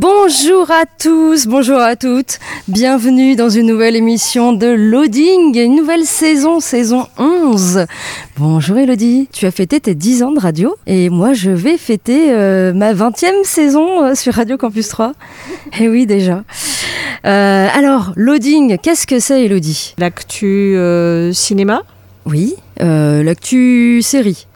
Bonjour à tous, bonjour à toutes, bienvenue dans une nouvelle émission de Loading, une nouvelle saison, saison 11. Bonjour Elodie, tu as fêté tes 10 ans de radio et moi je vais fêter euh, ma 20e saison euh, sur Radio Campus 3. Et eh oui déjà. Euh, alors, Loading, qu'est-ce que c'est Elodie? L'actu cinéma? Oui, l'actu série.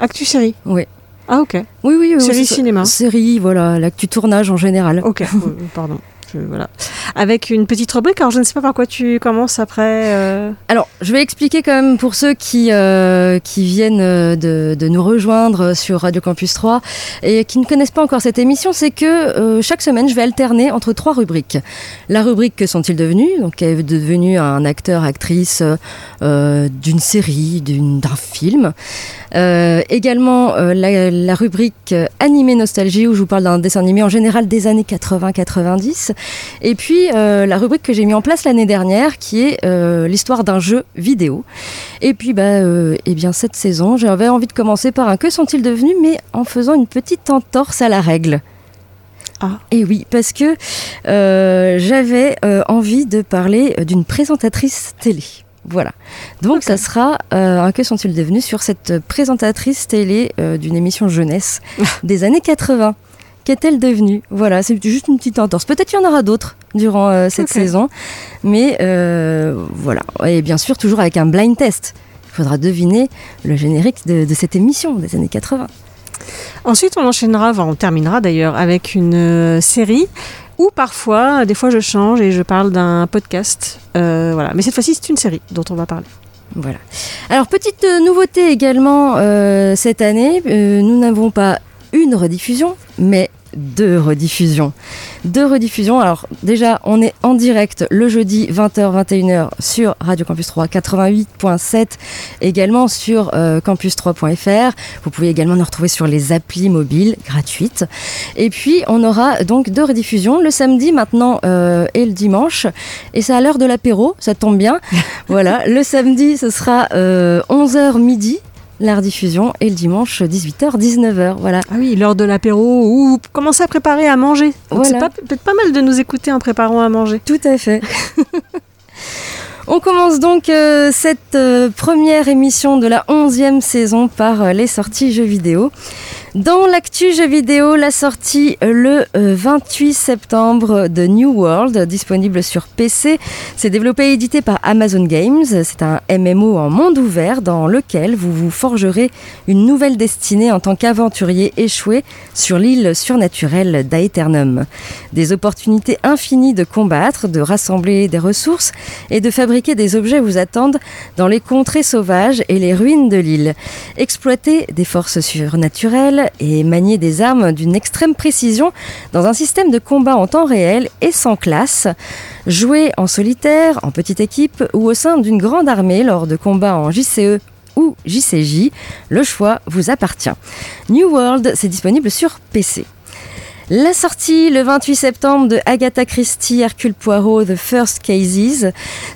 Actu série? Oui. Ah ok. Oui, oui. Série cinéma. Série, voilà, l'actu tournage en général. Ok, pardon voilà. Avec une petite rubrique, alors je ne sais pas par quoi tu commences après. Euh... Alors, je vais expliquer quand même pour ceux qui, euh, qui viennent euh, de, de, nous rejoindre sur Radio Campus 3 et qui ne connaissent pas encore cette émission, c'est que chaque semaine, je vais alterner entre trois rubriques. La rubrique Que sont-ils devenus? Donc, est devenu un acteur, actrice d'une série, d'un film. Également la, la, rubrique Animé Nostalgie où je vous parle d'un dessin animé en général des années 80-90 et puis euh, la rubrique que j'ai mis en place l'année dernière, qui est euh, l'histoire d'un jeu vidéo. Et puis bah, euh, eh bien cette saison, j'avais envie de commencer par un que sont-ils devenus, mais en faisant une petite entorse à la règle. Ah. Et oui, parce que j'avais envie de parler d'une présentatrice télé. Voilà. Donc okay. ça sera un que sont-ils devenus sur cette présentatrice télé d'une émission jeunesse des années 80. Qu'est-elle devenue? Voilà, c'est juste une petite entorse. Peut-être qu'il y en aura d'autres durant euh, cette okay. saison, mais euh, voilà. Et bien sûr, toujours avec un blind test. Il faudra deviner le générique de, de cette émission des années 80. Ensuite, on enchaînera, enfin, on terminera d'ailleurs avec une euh, série où parfois, des fois, je change et je parle d'un podcast. Euh, voilà, mais cette fois-ci, c'est une série dont on va parler. Voilà. Alors, petite nouveauté également euh, cette année, nous n'avons pas une rediffusion, mais deux rediffusions. Deux rediffusions. Alors déjà, on est en direct le jeudi 20h-21h sur Radio Campus 3 88.7, également sur euh, campus3.fr. Vous pouvez également nous retrouver sur les applis mobiles gratuites. Et puis, on aura donc deux rediffusions, le samedi maintenant euh, et le dimanche. Et c'est à l'heure de l'apéro, ça tombe bien. voilà, le samedi, ce sera euh, 11h midi la rediffusion et le dimanche 18h 19h voilà. Ah oui l'heure de l'apéro ou commencer à préparer à manger. Voilà. c'est peut-être pas mal de nous écouter en préparant à manger. Tout à fait. On commence donc euh, cette euh, première émission de la 11e saison par euh, les sorties jeux vidéo. Dans l'actu jeux vidéo, la sortie le 28 septembre de New World, disponible sur PC. C'est développé et édité par Amazon Games. C'est un MMO en monde ouvert dans lequel vous vous forgerez une nouvelle destinée en tant qu'aventurier échoué sur l'île surnaturelle d'Aeternum. Des opportunités infinies de combattre, de rassembler des ressources et de fabriquer des objets vous attendent dans les contrées sauvages et les ruines de l'île. Exploiter des forces surnaturelles et manier des armes d'une extrême précision dans un système de combat en temps réel et sans classe. Jouer en solitaire, en petite équipe ou au sein d'une grande armée lors de combats en JCE ou JCJ, le choix vous appartient. New World, c'est disponible sur PC. La sortie le 28 septembre de Agatha Christie, Hercule Poirot, The First Cases,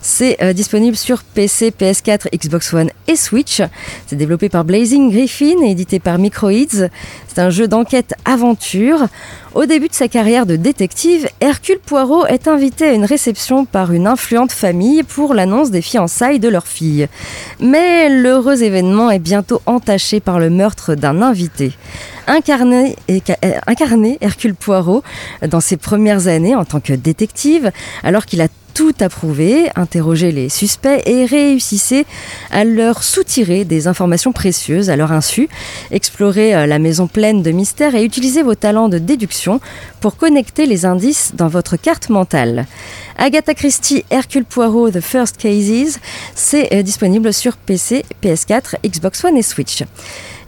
c'est euh, disponible sur PC, PS4, Xbox One et Switch. C'est développé par Blazing Griffin et édité par Microids. C'est un jeu d'enquête-aventure. Au début de sa carrière de détective, Hercule Poirot est invité à une réception par une influente famille pour l'annonce des fiançailles de leur fille. Mais l'heureux événement est bientôt entaché par le meurtre d'un invité. Incarné, incarné Hercule Poirot dans ses premières années en tant que détective, alors qu'il a tout approuver, interrogez les suspects et réussissez à leur soutirer des informations précieuses à leur insu. Explorez euh, la maison pleine de mystères et utilisez vos talents de déduction pour connecter les indices dans votre carte mentale. Agatha Christie, Hercule Poirot, The First Cases, c'est euh, disponible sur PC, PS4, Xbox One et Switch.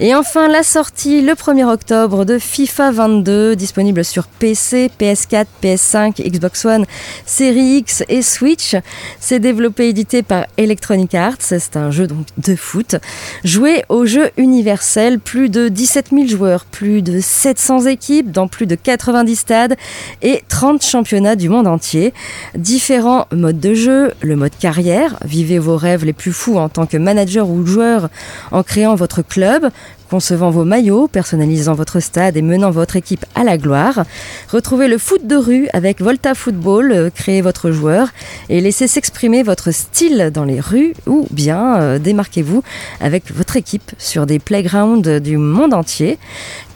Et enfin, la sortie le 1er octobre de FIFA 22, disponible sur PC, PS4, PS5, Xbox One, Series X et Switch. C'est développé et édité par Electronic Arts. C'est un jeu donc de foot. Joué au jeu universel, plus de 17 000 joueurs, plus de 700 équipes dans plus de 90 stades et 30 championnats du monde entier. Différents modes de jeu, le mode carrière, vivez vos rêves les plus fous en tant que manager ou joueur en créant votre club concevant vos maillots, personnalisant votre stade et menant votre équipe à la gloire. Retrouvez le foot de rue avec Volta Football, euh, créez votre joueur et laissez s'exprimer votre style dans les rues ou bien euh, démarquez-vous avec votre équipe sur des playgrounds du monde entier.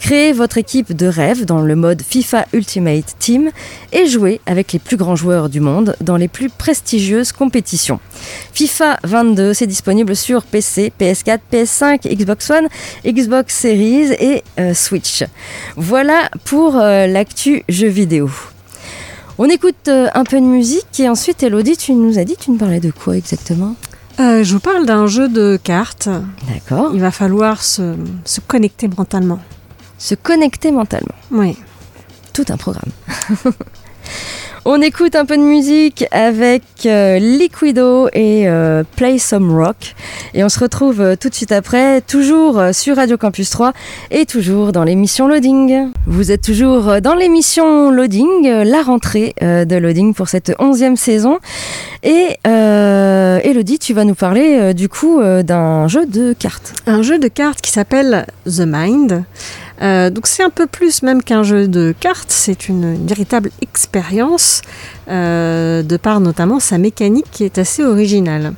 Créez votre équipe de rêve dans le mode FIFA Ultimate Team et jouez avec les plus grands joueurs du monde dans les plus prestigieuses compétitions. FIFA 22, c'est disponible sur PC, PS4, PS5, Xbox One, Xbox Series et euh, Switch. Voilà pour euh, l'actu jeux vidéo. On écoute euh, un peu de musique et ensuite Elodie, tu nous as dit, tu nous parlais de quoi exactement? Je vous parle d'un jeu de cartes. D'accord. Il va falloir se, se connecter mentalement se connecter mentalement. Oui. Tout un programme. On écoute un peu de musique avec euh, Liquido et euh, Play Some Rock. Et on se retrouve euh, tout de suite après, toujours sur Radio Campus 3 et toujours dans l'émission Loading. Vous êtes toujours dans l'émission Loading, la rentrée de Loading pour cette onzième saison. Et Elodie, tu vas nous parler du coup d'un jeu de cartes. Un jeu de cartes qui s'appelle The Mind. Euh, donc c'est un peu plus même qu'un jeu de cartes, c'est une, véritable expérience, euh, de par notamment sa mécanique qui est assez originale.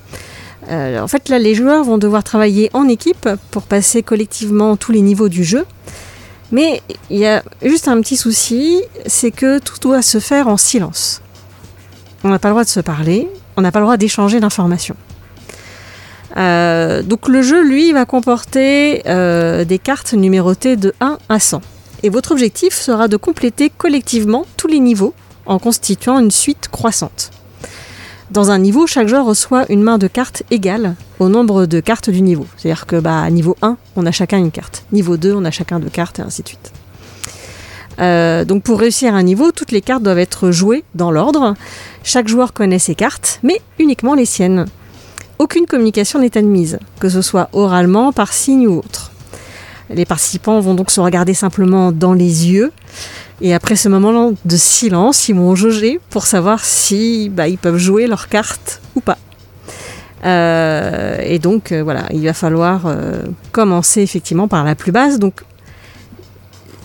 Euh, en fait là les joueurs vont devoir travailler en équipe pour passer collectivement tous les niveaux du jeu. Mais il y a juste un petit souci, c'est que tout doit se faire en silence. On n'a pas le droit de se parler, on n'a pas le droit d'échanger d'informations. Euh, donc le jeu, lui, va comporter euh, des cartes numérotées de 1 à 100. Et votre objectif sera de compléter collectivement tous les niveaux en constituant une suite croissante. Dans un niveau, chaque joueur reçoit une main de cartes égale au nombre de cartes du niveau. C'est-à-dire que bah, niveau 1, on a chacun une carte. Niveau 2, on a chacun deux cartes et ainsi de suite. Euh, donc pour réussir un niveau, toutes les cartes doivent être jouées dans l'ordre. Chaque joueur connaît ses cartes, mais uniquement les siennes aucune communication n'est admise, que ce soit oralement, par signe ou autre. Les participants vont donc se regarder simplement dans les yeux et après ce moment de silence, ils vont jauger pour savoir si bah, ils peuvent jouer leur carte ou pas. Euh, et donc euh, voilà, il va falloir euh, commencer effectivement par la plus basse. Donc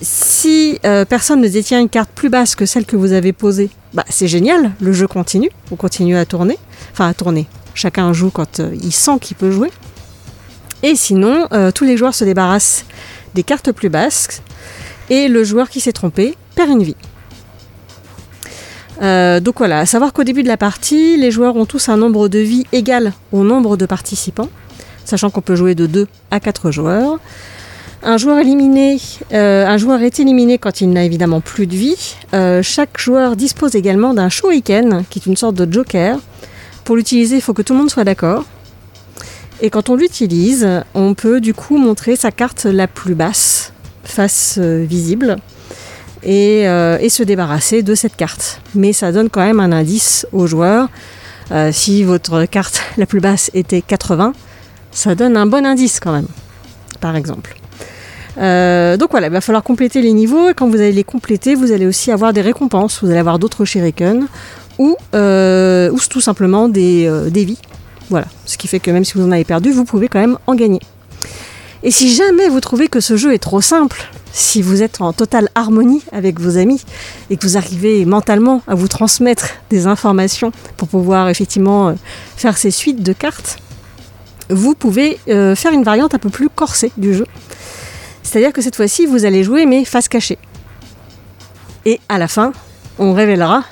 si personne ne détient une carte plus basse que celle que vous avez posée, bah, c'est génial, le jeu continue, vous continuez à tourner, enfin à tourner, Chacun joue quand euh, il sent qu'il peut jouer. Et sinon, euh, tous les joueurs se débarrassent des cartes plus basses et le joueur qui s'est trompé perd une vie. Euh, donc voilà, à savoir qu'au début de la partie, les joueurs ont tous un nombre de vies égal au nombre de participants, sachant qu'on peut jouer de 2 à 4 joueurs. Un joueur éliminé, un joueur est éliminé quand il n'a évidemment plus de vie. chaque joueur dispose également d'un shuriken, qui est une sorte de joker, l'utiliser, il faut que tout le monde soit d'accord. Et quand on l'utilise, on peut du coup montrer sa carte la plus basse, face euh, visible, euh, et, se débarrasser de cette carte. Mais ça donne quand même un indice au joueur. Euh, si votre carte la plus basse était 80, ça donne un bon indice quand même, par exemple. donc voilà, il va falloir compléter les niveaux et quand vous allez les compléter, vous allez aussi avoir des récompenses. Vous allez avoir d'autres shurikens ou, euh, ou tout simplement des, euh, des vies. Voilà, ce qui fait que même si vous en avez perdu, vous pouvez quand même en gagner. Et si jamais vous trouvez que ce jeu est trop simple, si vous êtes en totale harmonie avec vos amis et que vous arrivez mentalement à vous transmettre des informations pour pouvoir effectivement euh, faire ces suites de cartes, vous pouvez faire une variante un peu plus corsée du jeu. C'est-à-dire que cette fois-ci, vous allez jouer mais face cachée. Et à la fin, on révélera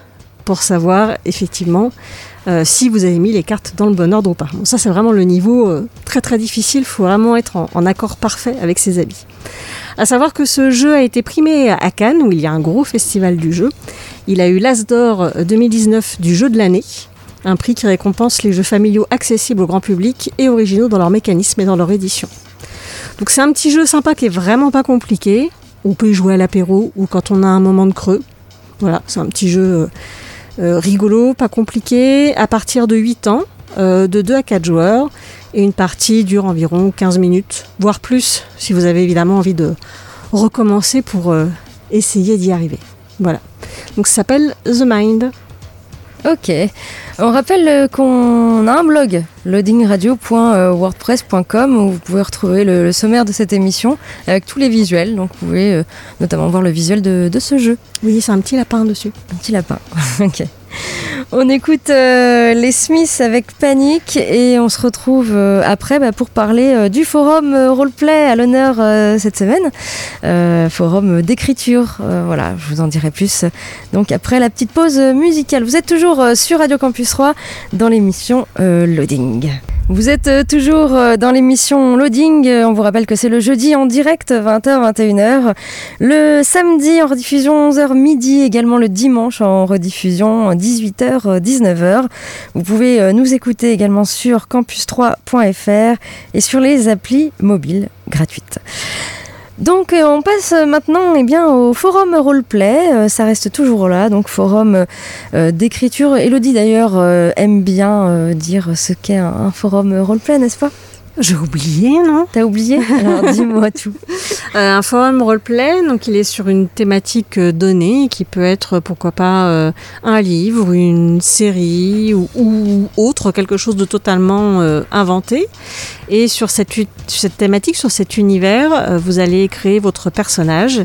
pour savoir effectivement euh, si vous avez mis les cartes dans le bon ordre ou pas. Ça, c'est vraiment le niveau euh, très très difficile. Il faut vraiment être en, accord parfait avec ses habits. À savoir que ce jeu a été primé à Cannes, où il y a un gros festival du jeu. Il a eu l'As d'or 2019 du jeu de l'année, un prix qui récompense les jeux familiaux accessibles au grand public et originaux dans leur mécanisme et dans leur édition. Donc c'est un petit jeu sympa qui est vraiment pas compliqué. On peut y jouer à l'apéro ou quand on a un moment de creux. Voilà, c'est un petit jeu euh, rigolo, pas compliqué, à partir de 8 ans, euh, de 2 à 4 joueurs. Et une partie dure environ 15 minutes, voire plus, si vous avez évidemment envie de recommencer pour euh, essayer d'y arriver. Voilà. Donc ça s'appelle The Mind. Ok. On rappelle euh, qu'on a un blog, loadingradio.wordpress.com, où vous pouvez retrouver le, le, sommaire de cette émission avec tous les visuels. Donc vous pouvez euh, notamment voir le visuel de, de ce jeu. Oui, c'est un petit lapin dessus. Un petit lapin. ok. On écoute euh, les Smiths avec Panique et on se retrouve euh, après bah, pour parler euh, du forum roleplay à l'honneur cette semaine. forum d'écriture. voilà, je vous en dirai plus. Donc après la petite pause musicale. Vous êtes toujours sur Radio Campus 3 dans l'émission Loading. Vous êtes toujours dans l'émission Loading. On vous rappelle que c'est le jeudi en direct, 20h, 21h. Le samedi en rediffusion 11h midi, également le dimanche en rediffusion 18h, 19h. Vous pouvez nous écouter également sur campus3.fr et sur les applis mobiles gratuites. Donc on passe maintenant eh bien, au forum roleplay, ça reste toujours là, donc forum euh, d'écriture. Elodie d'ailleurs euh, aime bien euh, dire ce qu'est un forum roleplay, n'est-ce pas? J'ai oublié, non T'as oublié? Alors dis-moi tout. Euh, un forum roleplay, donc il est sur une thématique donnée, qui peut être pourquoi pas euh, un livre, une série ou, ou, autre, quelque chose de totalement euh, inventé. Et sur cette, cette, thématique, sur cet univers, vous allez créer votre personnage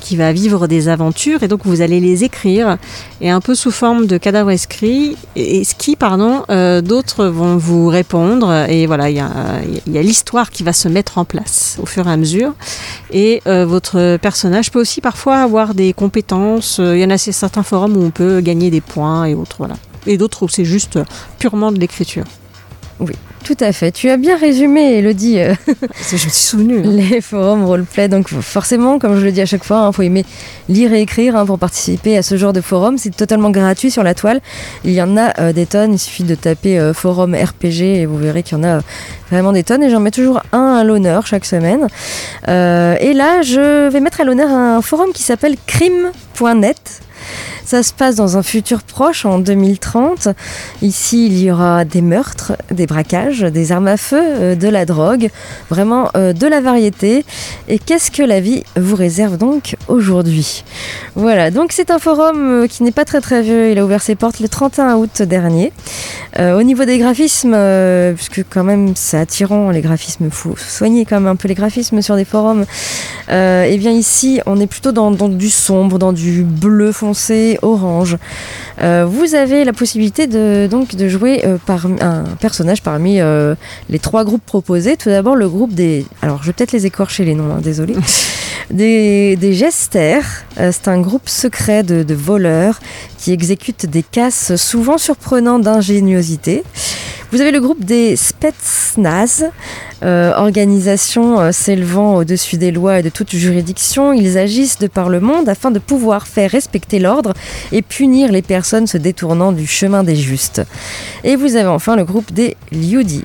qui va vivre des aventures et donc vous allez les écrire et un peu sous forme de cadavre escrit, esquis, pardon, d'autres vont vous répondre et voilà, il y a y a l'histoire qui va se mettre en place au fur et à mesure. Et euh, votre personnage peut aussi parfois avoir des compétences. Il y en a certains forums où on peut gagner des points et autres. Voilà. Et d'autres où c'est juste purement de l'écriture. Oui, tout à fait. Tu as bien résumé, Elodie. Euh, je me suis souvenu. Hein. Les forums roleplay. Donc, forcément, comme je le dis à chaque fois, il hein, faut aimer lire et écrire hein, pour participer à ce genre de forum. C'est totalement gratuit sur la toile. Il y en a euh, des tonnes. Il suffit de taper euh, forum RPG et vous verrez qu'il y en a vraiment des tonnes. Et j'en mets toujours un à l'honneur chaque semaine. Et là, je vais mettre à l'honneur un forum qui s'appelle crime.net. Ça se passe dans un futur proche, en 2030. Ici, il y aura des meurtres, des braquages, des armes à feu, de la drogue, vraiment de la variété. Et qu'est-ce que la vie vous réserve donc aujourd'hui? Voilà, donc c'est un forum qui n'est pas très très vieux. Il a ouvert ses portes le 31 août dernier. Euh, au niveau des graphismes, euh, puisque quand même c'est attirant les graphismes, faut soigner quand même un peu les graphismes sur des forums. Euh, et bien ici, on est plutôt dans, dans, du sombre, dans du bleu foncé, orange. Euh, vous avez la possibilité de, donc, de jouer euh, par un personnage parmi euh, les trois groupes proposés. Tout d'abord, le groupe des. Alors, je vais peut-être les écorcher les noms, hein, désolé. Des, des gesters, c'est un groupe secret de, de voleurs qui exécutent des casses souvent surprenants d'ingéniosité. Vous avez le groupe des Spetsnaz, euh, organisation euh, s'élevant au-dessus des lois et de toute juridiction. Ils agissent de par le monde afin de pouvoir faire respecter l'ordre et punir les personnes se détournant du chemin des justes. Et vous avez enfin le groupe des Liudi,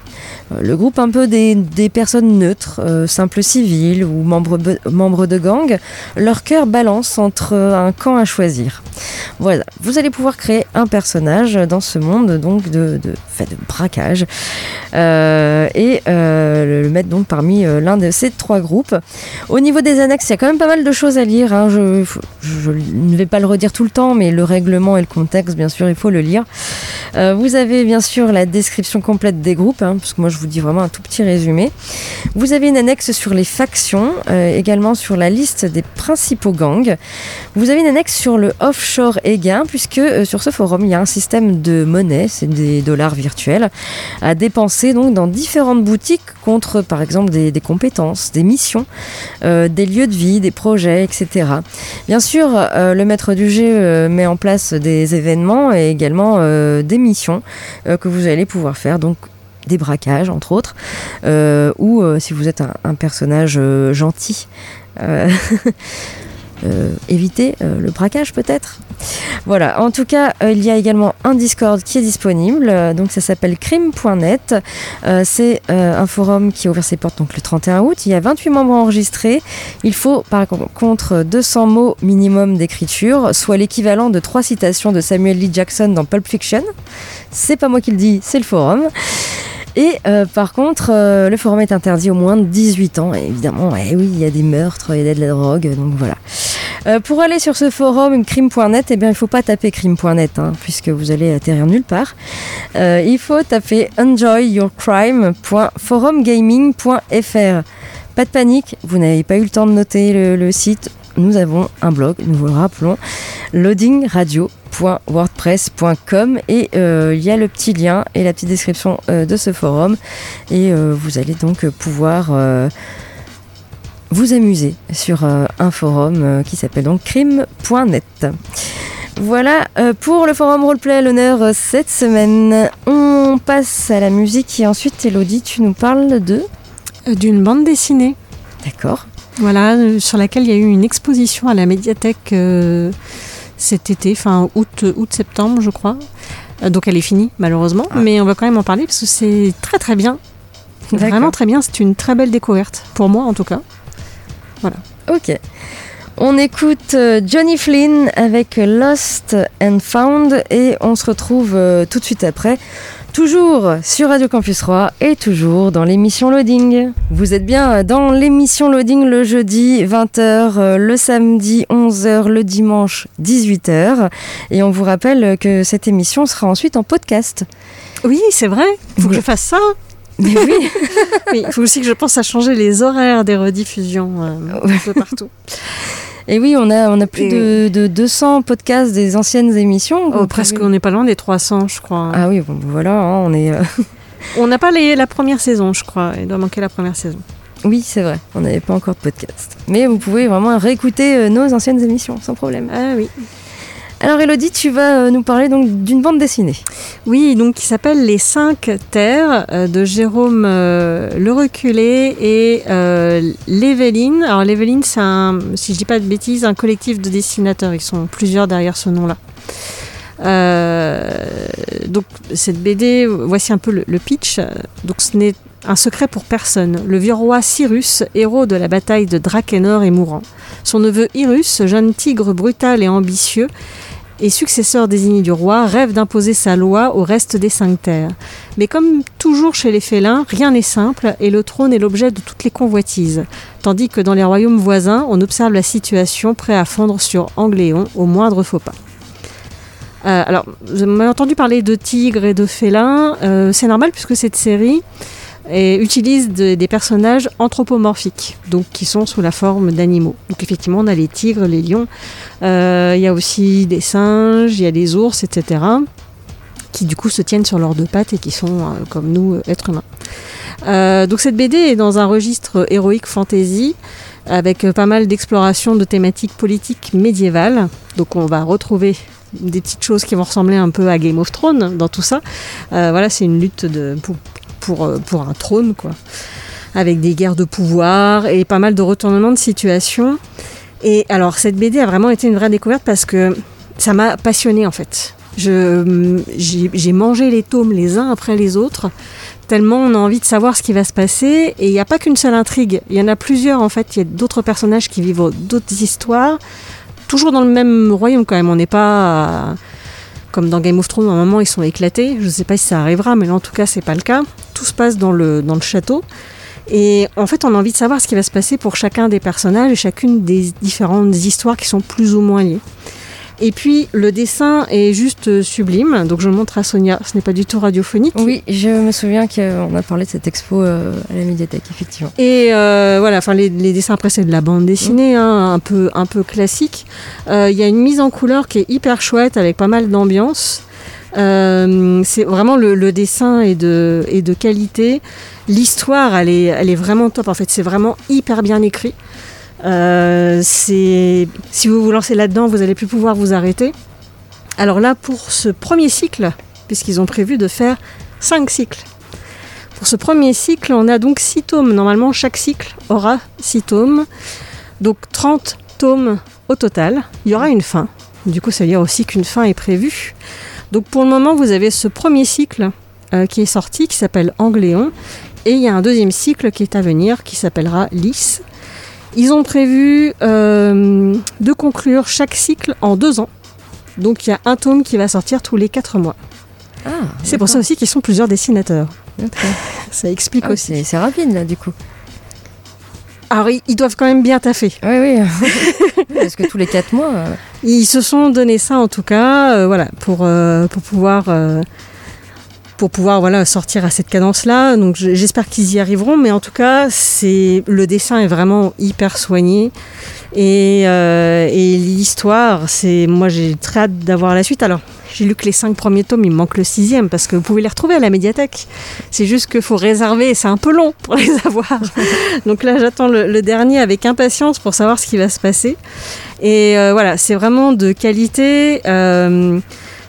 euh, le groupe un peu des, personnes neutres, euh, simples civils ou membres, membres de gang. Leur cœur balance entre un camp à choisir. Voilà, vous allez pouvoir créer un personnage dans ce monde donc de, de, fait, de braquage et euh, le mettre donc parmi euh, l'un de ces trois groupes. Au niveau des annexes, il y a quand même pas mal de choses à lire. Hein. Je, ne vais pas le redire tout le temps, mais le règlement et le contexte, bien sûr, il faut le lire. Euh, vous avez bien sûr la description complète des groupes, hein, parce que moi je vous dis vraiment un tout petit résumé. Vous avez une annexe sur les factions, également sur la liste des principaux gangs. Vous avez une annexe sur le offshore et gain, puisque sur ce forum il y a un système de monnaie, c'est des dollars virtuels, à dépenser donc dans différentes boutiques par exemple des, compétences, des missions, euh, des lieux de vie, des projets, etc. Bien sûr, euh, le maître du jeu euh, met en place des événements et également des missions que vous allez pouvoir faire. Donc des braquages entre autres, ou si vous êtes un, personnage gentil, euh, évitez euh, le braquage peut-être. Voilà, en tout cas, euh, il y a également un Discord qui est disponible, donc ça s'appelle crime.net. C'est un forum qui a ouvert ses portes le 31 août. Il y a 28 membres enregistrés. Il faut par contre 200 mots minimum d'écriture, soit l'équivalent de trois citations de Samuel Lee Jackson dans Pulp Fiction. C'est pas moi qui le dis, c'est le forum. Et euh, par contre, euh, le forum est interdit au moins de 18 ans. Et évidemment, eh oui, il y a des meurtres, il y a de la drogue, donc voilà. Euh, pour aller sur ce forum crime.net, eh bien, il ne faut pas taper crime.net, hein, puisque vous allez atterrir nulle part. Il faut taper enjoyyourcrime.forumgaming.fr. Pas de panique, vous n'avez pas eu le temps de noter le site. Nous avons un blog, nous vous le rappelons, loadingradio.wordpress.com et euh, il y a le petit lien et la petite description euh, de ce forum et euh, vous allez donc pouvoir vous amuser sur un forum qui s'appelle donc crime.net. Voilà pour le forum roleplay à l'honneur cette semaine. On passe à la musique et ensuite Elodie, tu nous parles de D'une bande dessinée. D'accord. Voilà, euh, sur laquelle il y a eu une exposition à la médiathèque euh, cet été, fin août, août-septembre, je crois. Euh, donc elle est finie, malheureusement, mais on va quand même en parler parce que c'est très très bien. Vraiment très bien, c'est une très belle découverte, pour moi en tout cas. Voilà. Ok. On écoute euh, Johnny Flynn avec Lost and Found et on se retrouve euh, tout de suite après. Toujours sur Radio Campus 3 et toujours dans l'émission Loading. Vous êtes bien dans l'émission Loading le jeudi 20h, le samedi 11h, le dimanche 18h. Et on vous rappelle que cette émission sera ensuite en podcast. Oui, c'est vrai, il faut que je fasse ça. Mais oui, Oui, il faut aussi que je pense à changer les horaires des rediffusions euh, un peu partout. et oui, on a, on a plus de, de 200 podcasts des anciennes émissions. Oh, presque, on n'est pas loin des 300, je crois. Ah oui, bon, voilà, hein, on est. euh, On n'a pas les- la première saison, je crois. Il doit manquer la première saison. Oui, c'est vrai, on n'avait pas encore de podcast. Mais vous pouvez vraiment réécouter euh, nos anciennes émissions, sans problème. Ah oui. Alors Elodie, tu vas euh, nous parler donc d'une bande dessinée. Oui, donc qui s'appelle Les Cinq Terres euh, de Jérôme euh, Le Reculé et euh, Léveline. Alors Léveline, c'est un, si je dis pas de bêtises, un collectif de dessinateurs. Ils sont plusieurs derrière ce nom-là. Donc cette BD, voici un peu le, le pitch. Donc ce n'est un secret pour personne. Le vieux roi Cyrus, héros de la bataille de Drakenor, est mourant. Son neveu Irus, jeune tigre brutal et ambitieux, et successeur désigné du roi, rêve d'imposer sa loi au reste des cinq terres. Mais comme toujours chez les félins, rien n'est simple et le trône est l'objet de toutes les convoitises. Tandis que dans les royaumes voisins, on observe la situation prêt à fondre sur Angléon au moindre faux pas. Euh, alors, vous m'avez entendu parler de tigres et de félins. Euh, c'est normal puisque cette série et utilise de- des personnages anthropomorphiques, donc qui sont sous la forme d'animaux. Donc effectivement, on a les tigres, les lions, euh, il y a aussi des singes, il y a des ours, etc., qui du coup se tiennent sur leurs deux pattes et qui sont euh, comme nous, êtres humains. Euh, donc cette BD est dans un registre héroïque fantasy avec pas mal d'exploration de thématiques politiques médiévales. Donc on va retrouver des petites choses qui vont ressembler un peu à Game of Thrones dans tout ça. Voilà, c'est une lutte de, pour, euh, pour un trône, quoi. Avec des guerres de pouvoir et pas mal de retournements de situation. Et alors, cette BD a vraiment été une vraie découverte parce que ça m'a passionnée en fait. J'ai, j'ai mangé les tomes les uns après les autres, tellement on a envie de savoir ce qui va se passer. Et il n'y a pas qu'une seule intrigue, il y en a plusieurs en fait. Il y a d'autres personnages qui vivent d'autres histoires, toujours dans le même royaume quand même. On n'est pas. Comme dans Game of Thrones, à un moment ils sont éclatés. Je ne sais pas si ça arrivera, mais là, en tout cas, c'est pas le cas. Tout se passe dans le, dans le château. Et en fait, on a envie de savoir ce qui va se passer pour chacun des personnages et chacune des différentes histoires qui sont plus ou moins liées. Et puis, le dessin est juste euh, sublime. Donc, je le montre à Sonia. Ce n'est pas du tout radiophonique. Oui, je me souviens qu'on a parlé de cette expo euh, à la médiathèque, effectivement. Et euh, voilà, enfin les, les dessins après c'est de la bande dessinée, hein, un peu un peu classique. Euh, Il y a une mise en couleur qui est hyper chouette avec pas mal d'ambiance. Euh, c'est vraiment le, le dessin est de, est de qualité. L'histoire, elle est, elle est vraiment top. En fait, c'est vraiment hyper bien écrit. Euh, si vous vous lancez là-dedans, vous allez plus pouvoir vous arrêter. Alors là, pour ce premier cycle, puisqu'ils ont prévu de faire cinq cycles. Pour ce premier cycle, on a donc six tomes. Normalement, chaque cycle aura six tomes. Donc 30 tomes au total. Il y aura une fin. Du coup, ça veut dire aussi qu'une fin est prévue. Donc pour le moment, vous avez ce premier cycle euh, qui est sorti, qui s'appelle Angléon. Et il y a un deuxième cycle qui est à venir, qui s'appellera Lys. Ils ont prévu euh, de conclure chaque cycle en deux ans. Donc il y a un tome qui va sortir tous les quatre mois. Ah, C'est pour ça aussi qu'ils sont plusieurs dessinateurs. Ça explique Ah, aussi. c'est rapide là du coup. Alors ils, doivent quand même bien taffer. Oui, oui. Parce que tous les 4 mois. euh, Ils se sont donné ça en tout cas, euh, voilà, pour, euh, pour pouvoir, pour pouvoir voilà, sortir à cette cadence-là. Donc j- j'espère qu'ils y arriveront, mais en tout cas, c'est le dessin est vraiment hyper soigné. Et, euh, et l'histoire, c'est moi j'ai très hâte d'avoir la suite. Alors j'ai lu que les cinq premiers tomes, il me manque le sixième parce que vous pouvez les retrouver à la médiathèque. C'est juste qu'il faut réserver, c'est un peu long pour les avoir. Donc là j'attends le, le dernier avec impatience pour savoir ce qui va se passer. Et euh, voilà, c'est vraiment de qualité. Euh,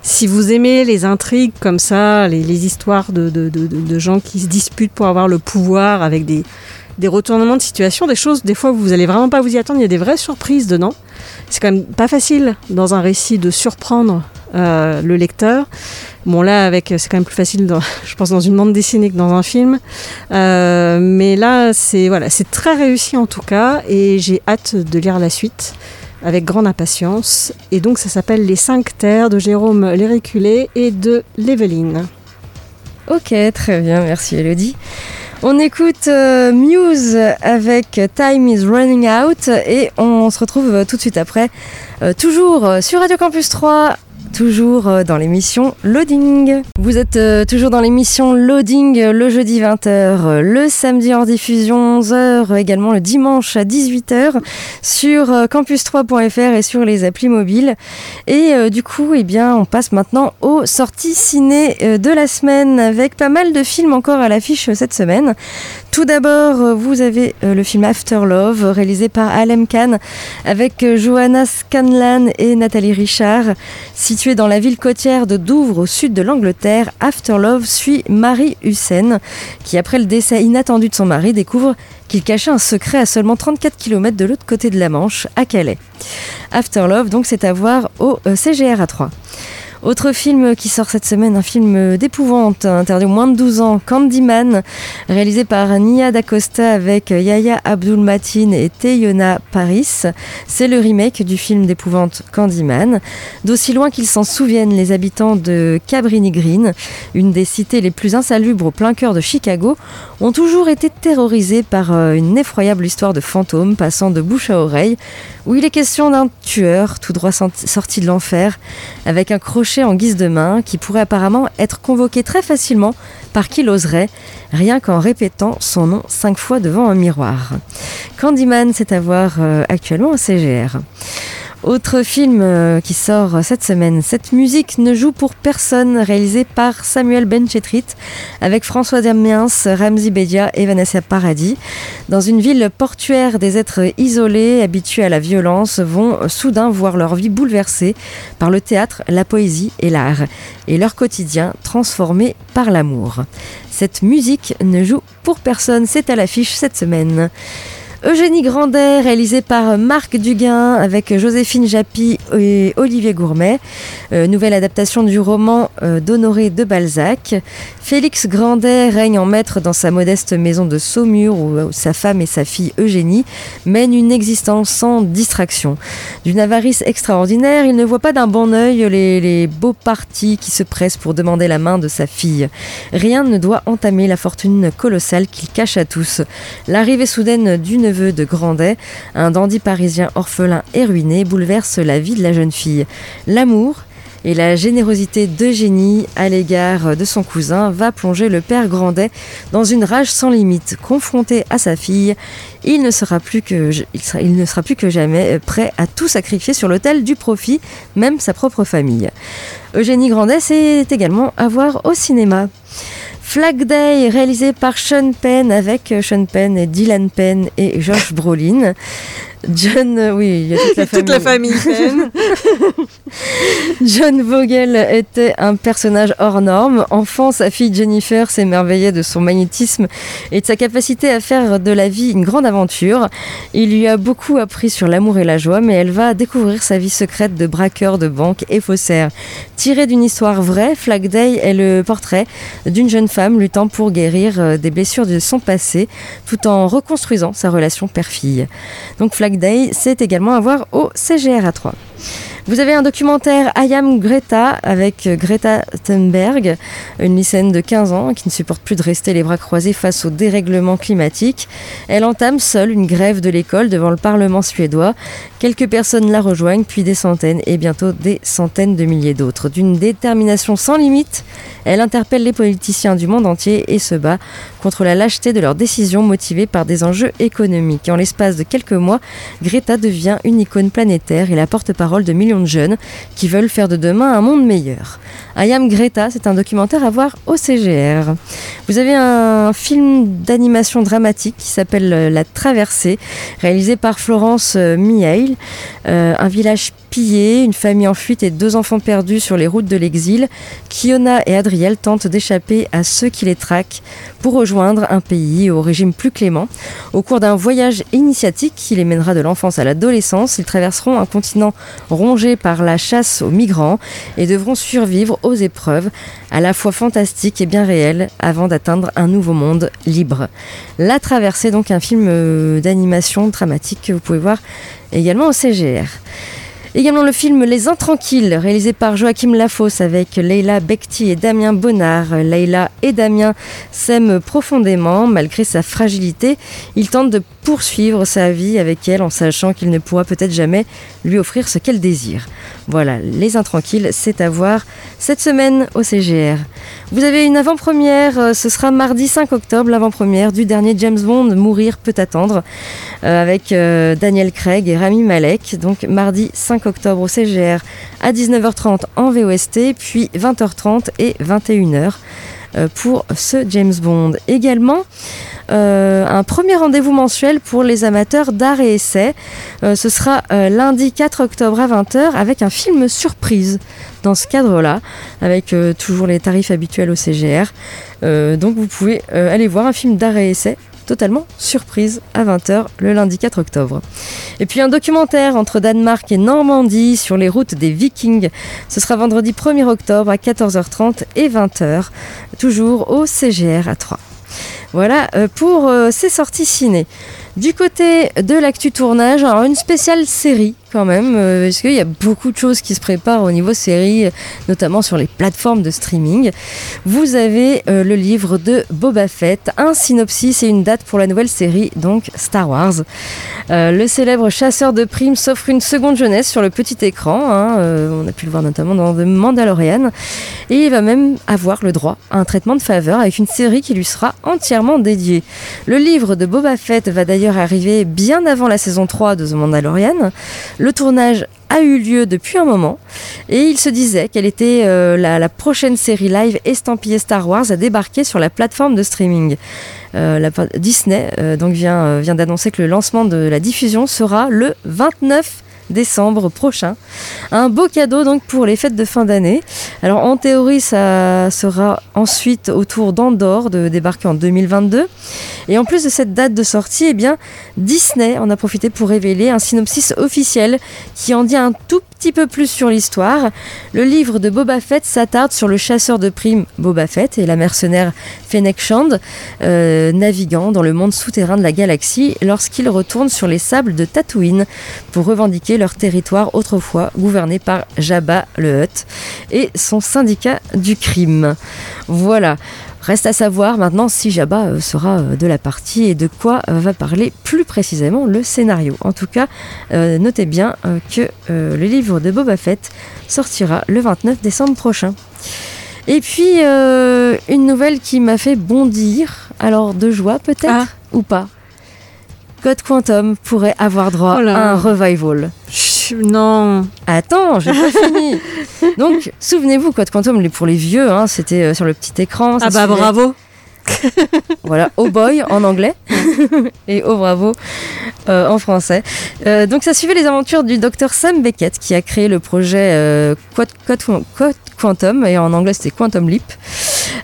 si vous aimez les intrigues comme ça, les, les histoires de, de- de- de- gens qui se disputent pour avoir le pouvoir avec des, des retournements de situation, des choses, des fois, vous allez vraiment pas vous y attendre. Il y a des vraies surprises dedans. C'est quand même pas facile dans un récit de surprendre euh, le lecteur. Bon là, avec, c'est quand même plus facile, dans, je pense, dans une bande dessinée que dans un film. Euh, mais là, c'est voilà, c'est très réussi en tout cas, et j'ai hâte de lire la suite avec grande impatience. Et donc, ça s'appelle Les Cinq Terres de Jérôme Lériculé et de Léveline. Ok, très bien, merci Elodie. On écoute euh, Muse avec Time is Running Out et on se retrouve euh, tout de suite après, euh, toujours sur Radio Campus 3, toujours euh, dans l'émission Loading. Vous êtes euh, toujours dans l'émission Loading euh, le jeudi 20h, euh, le samedi en diffusion 11h, également le dimanche à 18h sur euh, campus3.fr et sur les applis mobiles. Et du coup, eh bien, on passe maintenant aux sorties ciné de la semaine avec pas mal de films encore à l'affiche cette semaine. Tout d'abord, vous avez le film After Love, réalisé par Alem Khan, avec Johanna Scanlan et Nathalie Richard. Dans la ville côtière de Douvres, au sud de l'Angleterre, After Love suit Marie Hussein, qui, après le décès inattendu de son mari, découvre qu'il cachait un secret à seulement 34 km de l'autre côté de la Manche, à Calais. After Love, donc, c'est à voir au CGR à 3. Autre film qui sort cette semaine, un film d'épouvante, interdit aux moins de 12 ans, Candyman, réalisé par Nia D'Acosta avec Yaya Abdul-Mateen et Teyona Paris. C'est le remake du film d'épouvante Candyman. D'aussi loin qu'ils s'en souviennent, les habitants de Cabrini Green, une des cités les plus insalubres au plein cœur de Chicago, ont toujours été terrorisés par euh, une effroyable histoire de fantômes passant de bouche à oreille, où il est question d'un tueur tout droit sorti de l'enfer, avec un crochet en guise de main qui pourrait apparemment être convoqué très facilement par qui l'oserait, rien qu'en répétant son nom cinq fois devant un miroir. Candyman, c'est à voir euh, actuellement au CGR. Autre film euh, qui sort cette semaine, Cette musique ne joue pour personne, réalisé par Samuel Benchetrit, avec François Damiens, Ramzi Bedia et Vanessa Paradis. Dans une ville portuaire, des êtres isolés, habitués à la violence, vont soudain voir leur vie bouleversée par le théâtre, la poésie et l'art, et leur quotidien transformé par l'amour. Cette musique ne joue pour personne, c'est à l'affiche cette semaine. Eugénie Grandet, réalisé par Marc Duguin avec Joséphine Japy et Olivier Gourmet. Euh, nouvelle adaptation du roman euh, d'Honoré de Balzac. Félix Grandet règne en maître dans sa modeste maison de Saumur où, où sa femme et sa fille Eugénie mènent une existence sans distraction. D'une avarice extraordinaire, il ne voit pas d'un bon œil les, les beaux partis qui se pressent pour demander la main de sa fille. Rien ne doit entamer la fortune colossale qu'il cache à tous. L'arrivée soudaine du neveu de Grandet, un dandy parisien orphelin et ruiné, bouleverse la vie de la jeune fille. L'amour Et la générosité d'Eugénie à l'égard de son cousin va plonger le père Grandet dans une rage sans limite. Confronté à sa fille, il ne sera plus que, jamais prêt à tout sacrifier sur l'autel du profit, même sa propre famille. Eugénie Grandet, c'est également à voir au cinéma. Flag Day, réalisé par Sean Penn avec Sean Penn et Dylan Penn et Josh Brolin. John, euh, oui, il y a toute la famille. Toute la famille Penn. John Vogel était un personnage hors norme. Enfant, sa fille Jennifer s'émerveillait de son magnétisme et de sa capacité à faire de la vie une grande aventure. Il lui a beaucoup appris sur l'amour et la joie, mais elle va découvrir sa vie secrète de braqueur de banque et faussaire. Tiré d'une histoire vraie, Flag Day est le portrait d'une jeune femme luttant pour guérir euh, des blessures de son passé, tout en reconstruisant sa relation père-fille. Donc Flag Day, c'est également à voir au CGR à 3. Vous avez un documentaire I Am Greta avec Greta Thunberg, une lycéenne de 15 ans qui ne supporte plus de rester les bras croisés face au dérèglement climatique. Elle entame seule une grève de l'école devant le Parlement suédois. Quelques personnes la rejoignent, puis des centaines et bientôt des centaines de milliers d'autres. D'une détermination sans limite, elle interpelle les politiciens du monde entier et se bat contre la lâcheté de leurs décisions motivées par des enjeux économiques. En l'espace de quelques mois, Greta devient une icône planétaire et la porte-parole de millions de jeunes qui veulent faire de demain un monde meilleur. I Am Greta, c'est un documentaire à voir au CGR. Vous avez un film d'animation dramatique qui s'appelle La Traversée, réalisé par Florence Mihail, euh, un village pillé, une famille en fuite et deux enfants perdus sur les routes de l'exil. Kiona et Adriel tentent d'échapper à ceux qui les traquent pour rejoindre un pays au régime plus clément. Au cours d'un voyage initiatique qui les mènera de l'enfance à l'adolescence, ils traverseront un continent rongé par la chasse aux migrants et devront survivre aux épreuves à la fois fantastiques et bien réelles avant d'atteindre un nouveau monde libre. La traversée, donc un film euh, d'animation dramatique que vous pouvez voir également au CGR. Également le film Les Intranquilles, réalisé par Joachim Lafosse avec Leila Bekti et Damien Bonnard. Leila et Damien s'aiment profondément malgré sa fragilité. Il tente de poursuivre sa vie avec elle en sachant qu'il ne pourra peut-être jamais lui offrir ce qu'elle désire. Voilà, Les Intranquilles, c'est à voir cette semaine au CGR. Vous avez une avant-première, euh, ce sera mardi 5 octobre, l'avant-première du dernier James Bond, Mourir peut attendre, euh, avec euh, Daniel Craig et Rami Malek. Donc mardi 5 octobre au CGR à 19h30 en VOST, puis 20h30 et 21h pour ce James Bond. Également, euh, un premier rendez-vous mensuel pour les amateurs d'art et essai. Euh, ce sera euh, lundi 4 octobre à 20h avec un film surprise dans ce cadre-là, avec toujours les tarifs habituels au CGR. donc vous pouvez aller voir un film d'art et essai totalement surprise à 20h le lundi 4 octobre. Et puis un documentaire entre Danemark et Normandie sur les routes des Vikings. Ce sera vendredi 1er octobre à 14h30 et 20h, toujours au CGR à 3. Voilà euh, pour euh, ces sorties ciné. Du côté de l'actu tournage, alors une spéciale série quand même, euh, parce qu'il y a beaucoup de choses qui se préparent au niveau série, notamment sur les plateformes de streaming. Vous avez euh, le livre de Boba Fett, un synopsis et une date pour la nouvelle série, donc Star Wars. Euh, le célèbre chasseur de primes s'offre une seconde jeunesse sur le petit écran, hein, on a pu le voir notamment dans The Mandalorian, et il va même avoir le droit à un traitement de faveur avec une série qui lui sera entièrement dédiée. Le livre de Boba Fett va d'ailleurs arriver bien avant la saison 3 de The Mandalorian. Le tournage a eu lieu depuis un moment et il se disait qu'elle était euh, la, prochaine série live estampillée Star Wars à débarquer sur la plateforme de streaming. Euh, Disney euh, donc vient, vient d'annoncer que le lancement de la diffusion sera le 29 décembre prochain. Un beau cadeau donc pour les fêtes de fin d'année. Alors en théorie, ça sera ensuite au tour d'Andorre de débarquer en 2022. Et en plus de cette date de sortie, eh bien Disney en a profité pour révéler un synopsis officiel qui en dit un tout petit peu plus sur l'histoire. Le livre de Boba Fett s'attarde sur le chasseur de primes Boba Fett et la mercenaire Fennec Shand, euh, naviguant dans le monde souterrain de la galaxie lorsqu'ils retournent sur les sables de Tatooine pour revendiquer leur territoire autrefois gouverné par Jabba le Hutt et son syndicat du crime. Voilà. Reste à savoir maintenant si Jabba euh, sera euh, de la partie et de quoi euh, va parler plus précisément le scénario. En tout cas, notez bien que le livre de Boba Fett sortira le 29 décembre prochain. Et puis, euh, une nouvelle qui m'a fait bondir, alors de joie peut-être, Ah. ou pas? Code Quantum pourrait avoir droit Oh à un revival. Chut, Non. Attends, j'ai pas fini. Donc, souvenez-vous, Code Quantum, pour les vieux, hein, c'était euh, sur le petit écran. ça Ah bah suivait- bravo. Voilà, Oh Boy en anglais et Oh Bravo euh, en français. Euh, donc ça suivait les aventures du docteur Sam Beckett qui a créé le projet euh, Quantum et en anglais c'était Quantum Leap.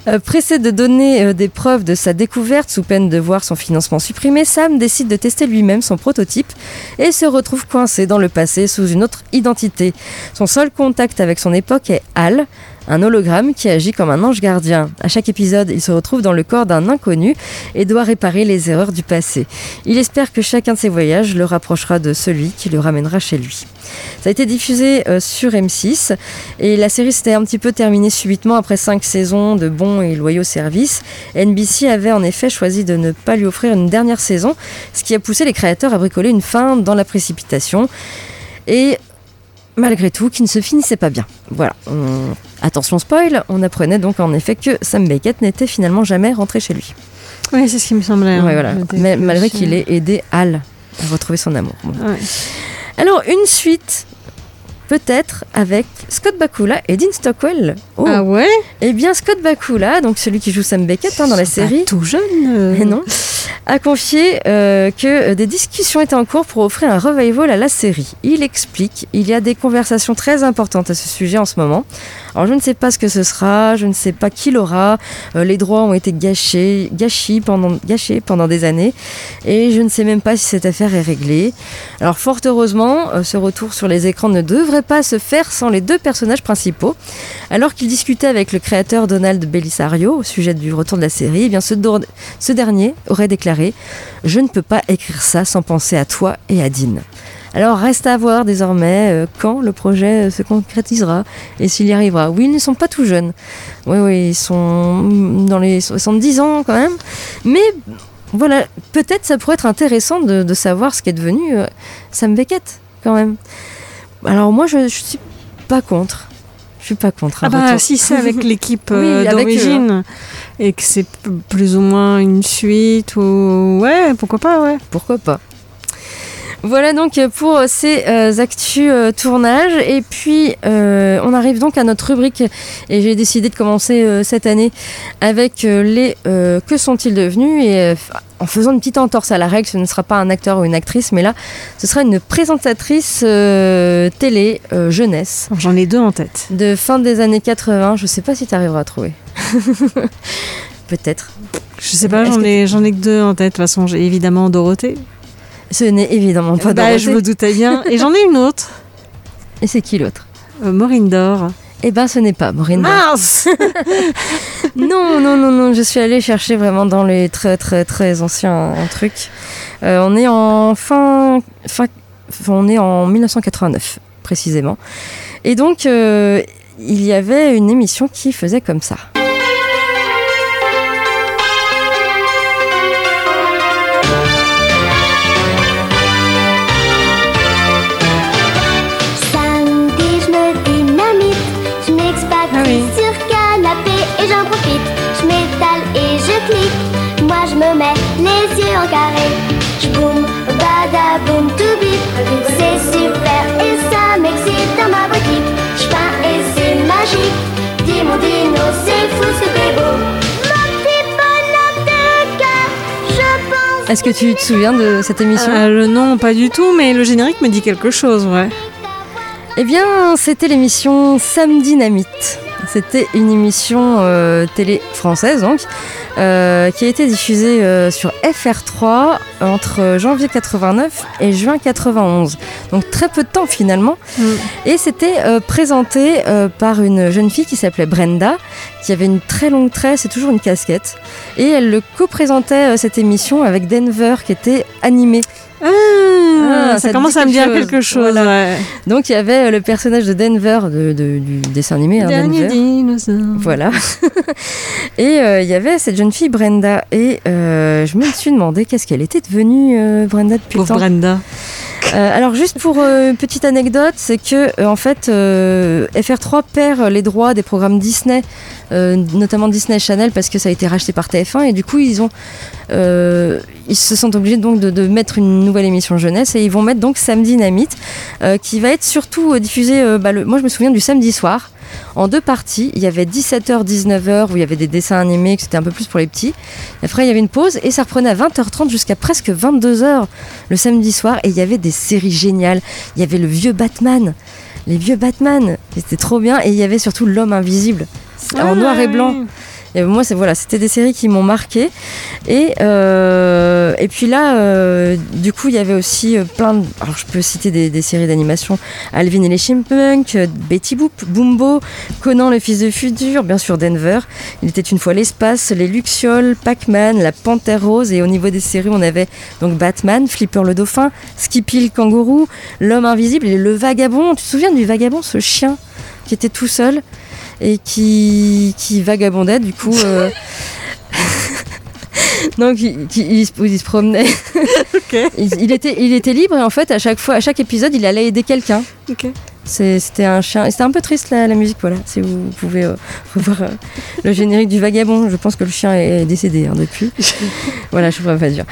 Euh, pressé de donner euh, des preuves de sa découverte sous peine de voir son financement supprimé, Sam décide de tester lui-même son prototype et se retrouve coincé dans le passé sous une autre identité. Son seul contact avec son époque est Hal, un hologramme qui agit comme un ange gardien. À chaque épisode, il se retrouve dans le corps d'un inconnu et doit réparer les erreurs du passé. Il espère que chacun de ses voyages le rapprochera de celui qui le ramènera chez lui. Ça a été diffusé euh, sur M6 et la série s'était un petit peu terminée subitement après cinq saisons de bons et loyaux services. NBC avait en effet choisi de ne pas lui offrir une dernière saison, ce qui a poussé les créateurs à bricoler une fin dans la précipitation. Et malgré tout, qui ne se finissait pas bien. Voilà. Attention spoil, on apprenait donc en effet que Sam Beckett n'était finalement jamais rentré chez lui. Oui, c'est ce qui me semblait. Ouais, hein. voilà. Mais malgré qu'il ait aidé Al à retrouver son amour. Bon. Ouais. Alors, une suite, peut-être avec Scott Bakula et Dean Stockwell. Oh. Ah ouais? Eh bien, Scott Bakula, donc celui qui joue Sam Beckett hein, dans la série, Tout jeune. euh. non, a confié euh, que des discussions étaient en cours pour offrir un revival à la série. Il explique, il y a des conversations très importantes à ce sujet en ce moment. Alors je ne sais pas ce que ce sera, je ne sais pas qui l'aura, euh, les droits ont été gâchés, gâchés pendant des années, et je ne sais même pas si cette affaire est réglée. Alors fort heureusement, euh, ce retour sur les écrans ne devrait pas se faire sans les deux personnages principaux. Alors qu'il discutait avec le créateur Donald Belisario au sujet du retour de la série, eh ce dernier aurait déclaré Je ne peux pas écrire ça sans penser à toi et à Dean. Alors reste à voir désormais euh, quand le projet euh, se concrétisera et s'il y arrivera. Oui, ils ne sont pas tout jeunes. Oui, oui, ils sont dans les 70 ans quand même. Mais voilà, peut-être ça pourrait être intéressant de, de savoir ce qu'est devenu euh, Sam Beckett quand même. Alors moi, je, je suis pas contre. Je suis pas contre. Ah bah retour. si c'est avec l'équipe euh, d'origine et que c'est plus ou moins une suite ou ouais pourquoi pas ouais. Pourquoi pas voilà donc pour ces euh, actus euh, tournage et puis euh, on arrive donc à notre rubrique et j'ai décidé de commencer euh, cette année avec les que sont-ils devenus? Et en faisant une petite entorse à la règle, ce ne sera pas un acteur ou une actrice mais là ce sera une présentatrice télé jeunesse Alors, J'en ai deux en tête. de fin des années 80, je sais pas si tu arriveras à trouver. Peut-être. Je sais pas, j'en que ai j'en ai que deux en tête. De toute façon, j'ai évidemment Dorothée. Ce n'est évidemment pas Bah, Dorothée. je me doutais bien. Et j'en ai une autre, Et c'est qui l'autre euh, Maureen Dor. Eh ben, ce n'est pas Maureen. Dor. Mince Non, non, non, non, je suis allée chercher vraiment dans les très, très, très anciens trucs. Euh, on est en fin, fin, on est en 1989 précisément. Et donc, euh, il y avait une émission qui faisait comme ça. Est-ce que tu te souviens de cette émission Euh, le nom pas du tout, mais le générique me dit quelque chose, ouais. Eh bien, c'était l'émission Sam Dynamite. C'était une émission euh, télé française, donc, euh, qui a été diffusée euh, sur FR3 entre janvier 89 et juin 91. Donc très peu de temps finalement. Mm. Et c'était présenté par une jeune fille qui s'appelait Brenda, qui avait une très longue tresse et toujours une casquette. Et elle le co-présentait cette émission avec Denver, qui était animé. Ah, Ah, ça commence à me dire chose. quelque chose. Voilà. ouais. Donc il y avait euh, le personnage de Denver de, de- du dessin animé. hein, Denver. Voilà. et euh, il y avait cette jeune fille Brenda. Et euh, je me suis demandé qu'est-ce qu'elle était devenue, euh, Brenda, depuis le Pauvre temps. Brenda. Euh, alors juste pour euh, une petite anecdote, c'est que euh, en fait euh, FR3 perd les droits des programmes Disney, notamment Disney Channel parce que ça a été racheté par TF1 et du coup ils ont ils se sentent obligés donc de, mettre une nouvelle émission jeunesse et ils vont mettre donc Samedi Dynamite qui va être surtout diffusé bah, moi je me souviens du samedi soir en deux parties. Il y avait 17h, 19h où il y avait des dessins animés, que c'était un peu plus pour les petits. Après, il y avait une pause et ça reprenait à 20h30 jusqu'à presque 22h le samedi soir. Et il y avait des séries géniales. Il y avait le vieux Batman, les vieux Batman, c'était trop bien. Et il y avait surtout l'homme invisible en Ah, noir et blanc. Moi, voilà, c'était des séries qui m'ont marqué. Et euh, puis là, euh, du coup, il y avait aussi euh, plein. De, alors, je peux citer des, séries d'animation Alvin et les Chipmunks, Betty Boop, Bumbo, Conan le fils de futur, bien sûr Denver. Il était une fois l'espace, les Lucioles, Pac-Man, la Panthère rose. Et au niveau des séries, on avait donc Batman, Flipper le dauphin, Skippy le kangourou, l'homme invisible et le vagabond. Tu te souviens du vagabond, ce chien qui était tout seul? Et qui, qui vagabondait du coup. euh, Donc il, qui- il se- il se promenait. il, il était, il était libre et en fait à chaque fois, à chaque épisode, il allait aider quelqu'un. C'était un chien. C'était un peu triste la, la musique, voilà. Si vous, pouvez euh, revoir euh, le générique du vagabond, je pense que le chien est décédé hein, depuis. voilà, je pourrais pas dire.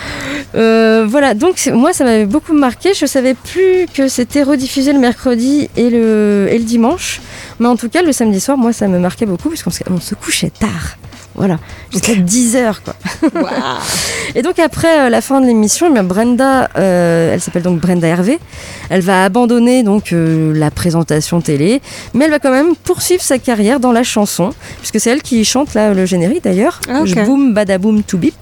Euh, voilà, donc moi ça m'avait beaucoup marqué. Je savais plus que c'était rediffusé le mercredi et le, et le dimanche. Mais en tout cas, le samedi soir, moi ça me marquait beaucoup parce qu'on se, on se couchait tard. Voilà, jusqu'à 10 heures quoi. Et donc après euh, la fin de l'émission, eh Brenda, euh, elle s'appelle donc Brenda Hervé, elle va abandonner donc euh, la présentation télé, mais elle va quand même poursuivre sa carrière dans la chanson, puisque c'est elle qui chante là le générique d'ailleurs, Ah, ok. Je Boom Badaboom To Bip.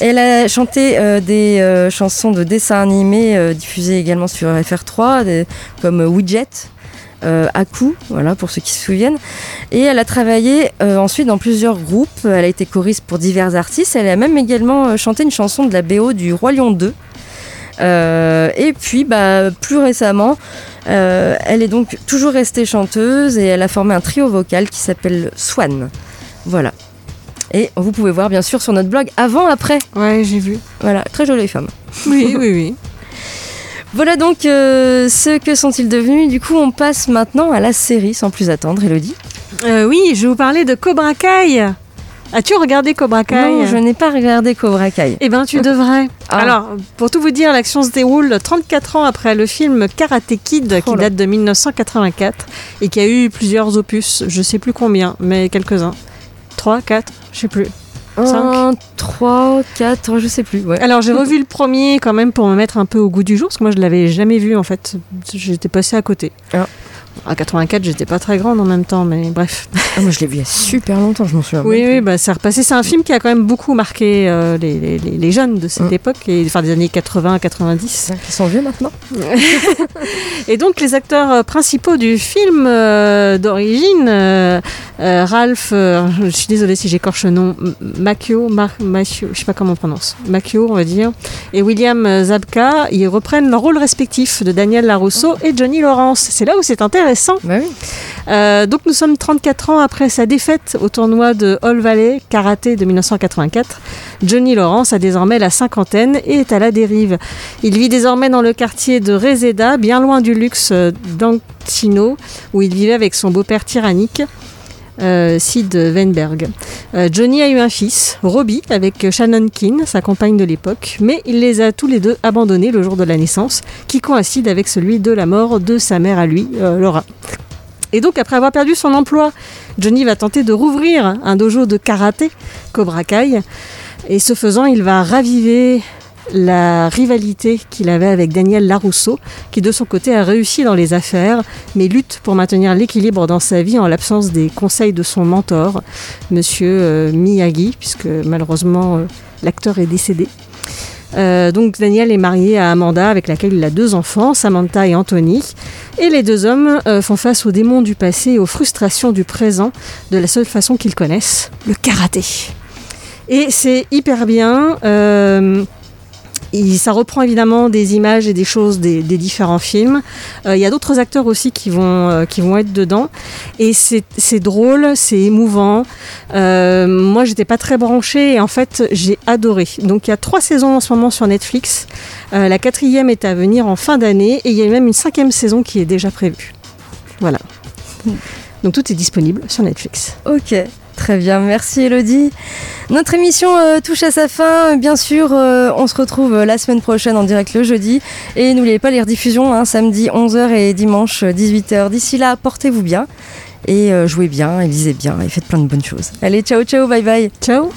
Elle a chanté euh, des euh, chansons de dessins animés euh, diffusées également sur FR3, des- comme Widget. Euh, Aku, voilà pour ceux qui se souviennent. Et elle a travaillé euh, ensuite dans plusieurs groupes. Elle a été choriste pour divers artistes. Elle a même également euh, chanté une chanson de la BO du Roi Lion 2. Euh, et puis, bah, plus récemment, elle est donc toujours restée chanteuse et elle a formé un trio vocal qui s'appelle Swan. Voilà. Et vous pouvez voir bien sûr sur notre blog avant-après. Ouais, j'ai vu. Voilà, très jolie femme. Oui, oui, oui. Voilà donc euh, ce que sont-ils devenus. Du coup, on passe maintenant à la série sans plus attendre, Elodie. Euh, oui, je vais vous parler de Cobra Kai. As-tu regardé Cobra Kai Non, je n'ai pas regardé Cobra Kai. Eh ben, tu devrais. Ah. Alors, pour tout vous dire, l'action se déroule 34 ans après le film Karate Kid, qui Oh date de 1984 et qui a eu plusieurs opus. Je sais plus combien, mais quelques-uns. 3, 4, je sais plus. 1, 3, 4, je sais plus. Ouais. Alors j'ai revu le premier quand même pour me mettre un peu au goût du jour, parce que moi je l'avais jamais vu en fait. J'étais passé à côté. Ah. À 84, j'étais pas très grande en même temps, mais bref. Ah, moi, je l'ai vu il y a super longtemps, je m'en souviens. Oui, oui, bah, c'est repassé. C'est un film qui a quand même beaucoup marqué euh, les, les- les- jeunes de cette Mm. époque, et, enfin des années 80-90. Ils sont vieux maintenant. Et donc les acteurs euh, principaux du film euh, d'origine, euh, Ralph, je suis désolée si j'écorche le nom, Macchio, Mar Macchio, je sais pas comment on prononce, Macchio on va dire, et William Zabka, ils reprennent leur rôle respectif de Daniel Larousseau et Johnny Lawrence. C'est là où c'est intéressant. Bah oui. Euh, donc nous sommes 34 ans après sa défaite au tournoi de All Valley Karaté de 1984. Johnny Lawrence a désormais la cinquantaine et est à la dérive. Il vit désormais dans le quartier de Reseda, bien loin du luxe d'Ancino, où il vivait avec son beau-père tyrannique. Euh, Sid Weinberg. Euh, Johnny a eu un fils, Robbie, avec Shannon Keane, sa compagne de l'époque, mais il les a tous les deux abandonnés le jour de la naissance, qui coïncide avec celui de la mort de sa mère à lui, euh, Laura. Et donc, après avoir perdu son emploi, Johnny va tenter de rouvrir un dojo de karaté, Cobra Kai. Et ce faisant, il va raviver la rivalité qu'il avait avec Daniel Larousseau, qui de son côté a réussi dans les affaires, mais lutte pour maintenir l'équilibre dans sa vie en l'absence des conseils de son mentor, monsieur euh, Miyagi, puisque malheureusement euh, l'acteur est décédé. Euh, donc Daniel est marié à Amanda avec laquelle il a deux enfants, Samantha et Anthony. Et les deux hommes font face aux démons du passé et aux frustrations du présent de la seule façon qu'ils connaissent, le karaté. Et c'est hyper bien. Ça reprend évidemment des images et des choses des, des différents films. Euh, Il y a d'autres acteurs aussi qui vont, euh, qui vont être dedans. Et c'est c'est drôle, c'est émouvant. Euh, moi, j'étais pas très branchée et en fait, j'ai adoré. Donc, il y a trois saisons en ce moment sur Netflix. Euh, la quatrième est à venir en fin d'année et il y a même une cinquième saison qui est déjà prévue. Voilà. Donc, tout est disponible sur Netflix. Ok, très bien, merci Elodie. Notre émission euh, touche à sa fin, bien sûr, euh, on se retrouve euh, la semaine prochaine en direct le jeudi. Et n'oubliez pas les rediffusions, hein, samedi 11h et dimanche 18h. D'ici là, portez-vous bien et jouez bien et lisez bien et faites plein de bonnes choses. Allez, ciao ciao, bye bye. Ciao